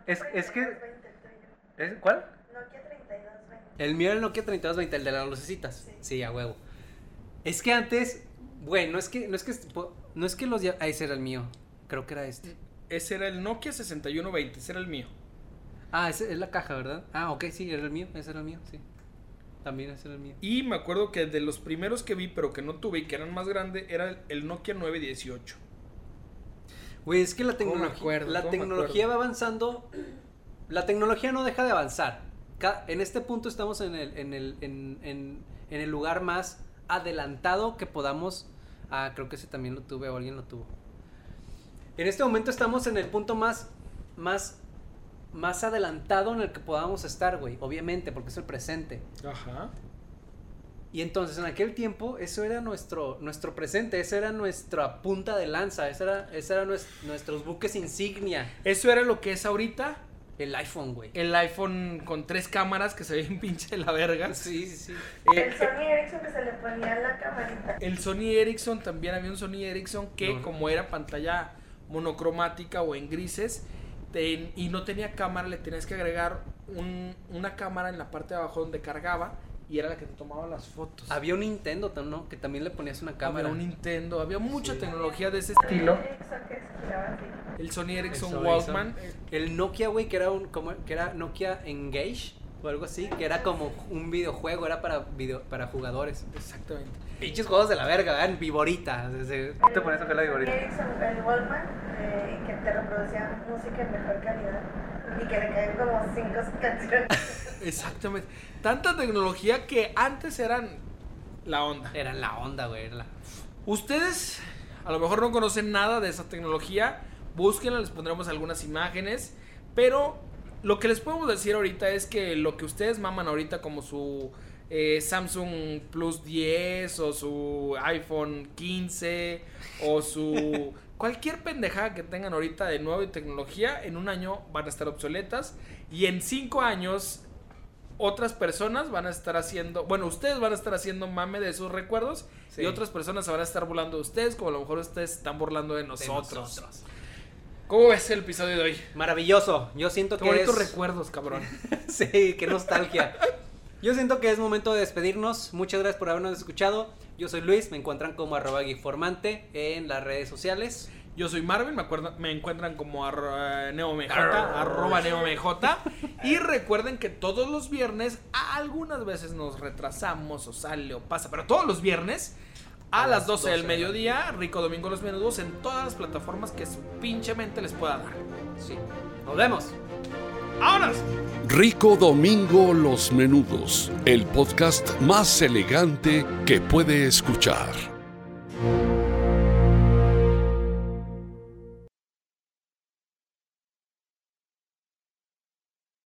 Es- es que- 3220 el tuyo. ¿Es- ¿Cuál? Nokia 3220. El mío era el Nokia 3220, el de las lucecitas. Sí. Sí, a huevo. Es que antes, güey, no es que, no es que, no es que los, ah, ese era el mío. Creo que era este. Ese era el Nokia 6120, ese era el mío. Ah, ese es la caja, ¿verdad? Ah, ok, sí, era el mío, ese era el mío, sí. También ese era el mío. Y me acuerdo que de los primeros que vi, pero que no tuve y que eran más grandes, era el- el Nokia 918. Güey, es que la ¿Cómo me tecnología, acuerdo? la ¿Cómo me tecnología va avanzando. La tecnología no deja de avanzar. En este punto estamos en el, en el, en, en- en el lugar más adelantado que podamos. Ah, creo que ese también lo tuve o alguien lo tuvo. En este momento estamos en el punto más, más, más adelantado en el que podamos estar, güey. Obviamente, porque es el presente. Ajá. Y entonces en aquel tiempo eso era nuestro, nuestro presente, esa era nuestra punta de lanza, esa era, esa era nues- nuestros buques insignia. Eso era lo que es ahorita El iPhone, güey. el iPhone con tres cámaras que se ve bien pinche de la verga. Sí, sí, sí. Eh, El Sony Ericsson que se le ponía la camarita. el Sony Ericsson también había un Sony Ericsson que No. como era pantalla monocromática o en grises ten- y no tenía cámara, le tenías que agregar un- una cámara en la parte de abajo donde cargaba y era la que te tomaba las fotos. Había un Nintendo, ¿no? Que también le ponías una cámara. Había un Nintendo, había mucha Sí. tecnología de ese estilo. El Sony Ericsson Sony Walkman. El Nokia, güey, que era un como que era Nokia Engage o algo así, que era como un videojuego, era para video, para jugadores. Exactamente. Pinches juegos de la verga, ¿verdad? En Viborita. se- Te pones a jugar la Viborita. El eh, que te reproducía música en mejor calidad. Y que le caen como cinco canciones. Exactamente. Tanta tecnología que antes eran la onda. Era la onda, güey. La... Ustedes a lo mejor no conocen nada de esa tecnología. Búsquenla, les pondremos algunas imágenes. Pero lo que les podemos decir ahorita es que lo que ustedes maman ahorita como su eh, Samsung Plus 10 o su iPhone 15 o su cualquier pendejada que tengan ahorita de nuevo de tecnología en un año van a estar obsoletas y en cinco años otras personas van a estar haciendo, bueno, ustedes van a estar haciendo mame de sus recuerdos Sí. y otras personas se van a estar burlando de ustedes como a lo mejor ustedes están burlando de de nosotros. ¿Cómo ves el episodio de hoy? Maravilloso. Yo siento Qué que bonitos es... recuerdos, cabrón. Sí, qué nostalgia. Yo siento que es momento de despedirnos. Muchas gracias por habernos escuchado. Yo soy Luis, me encuentran como arroba geekformante en las redes sociales. Yo soy Marvin, me, acuerdan- me encuentran como neomj, arroba neomj. Y recuerden que todos los viernes, algunas veces nos retrasamos o sale o pasa, pero todos los viernes a, las 12 del 12 mediodía, Rico Domingo Los Menudos en todas las plataformas que su pinche mente les pueda dar. Sí. Nos vemos. ¡Vámonos! Rico Domingo Los Menudos, el podcast más elegante que puede escuchar.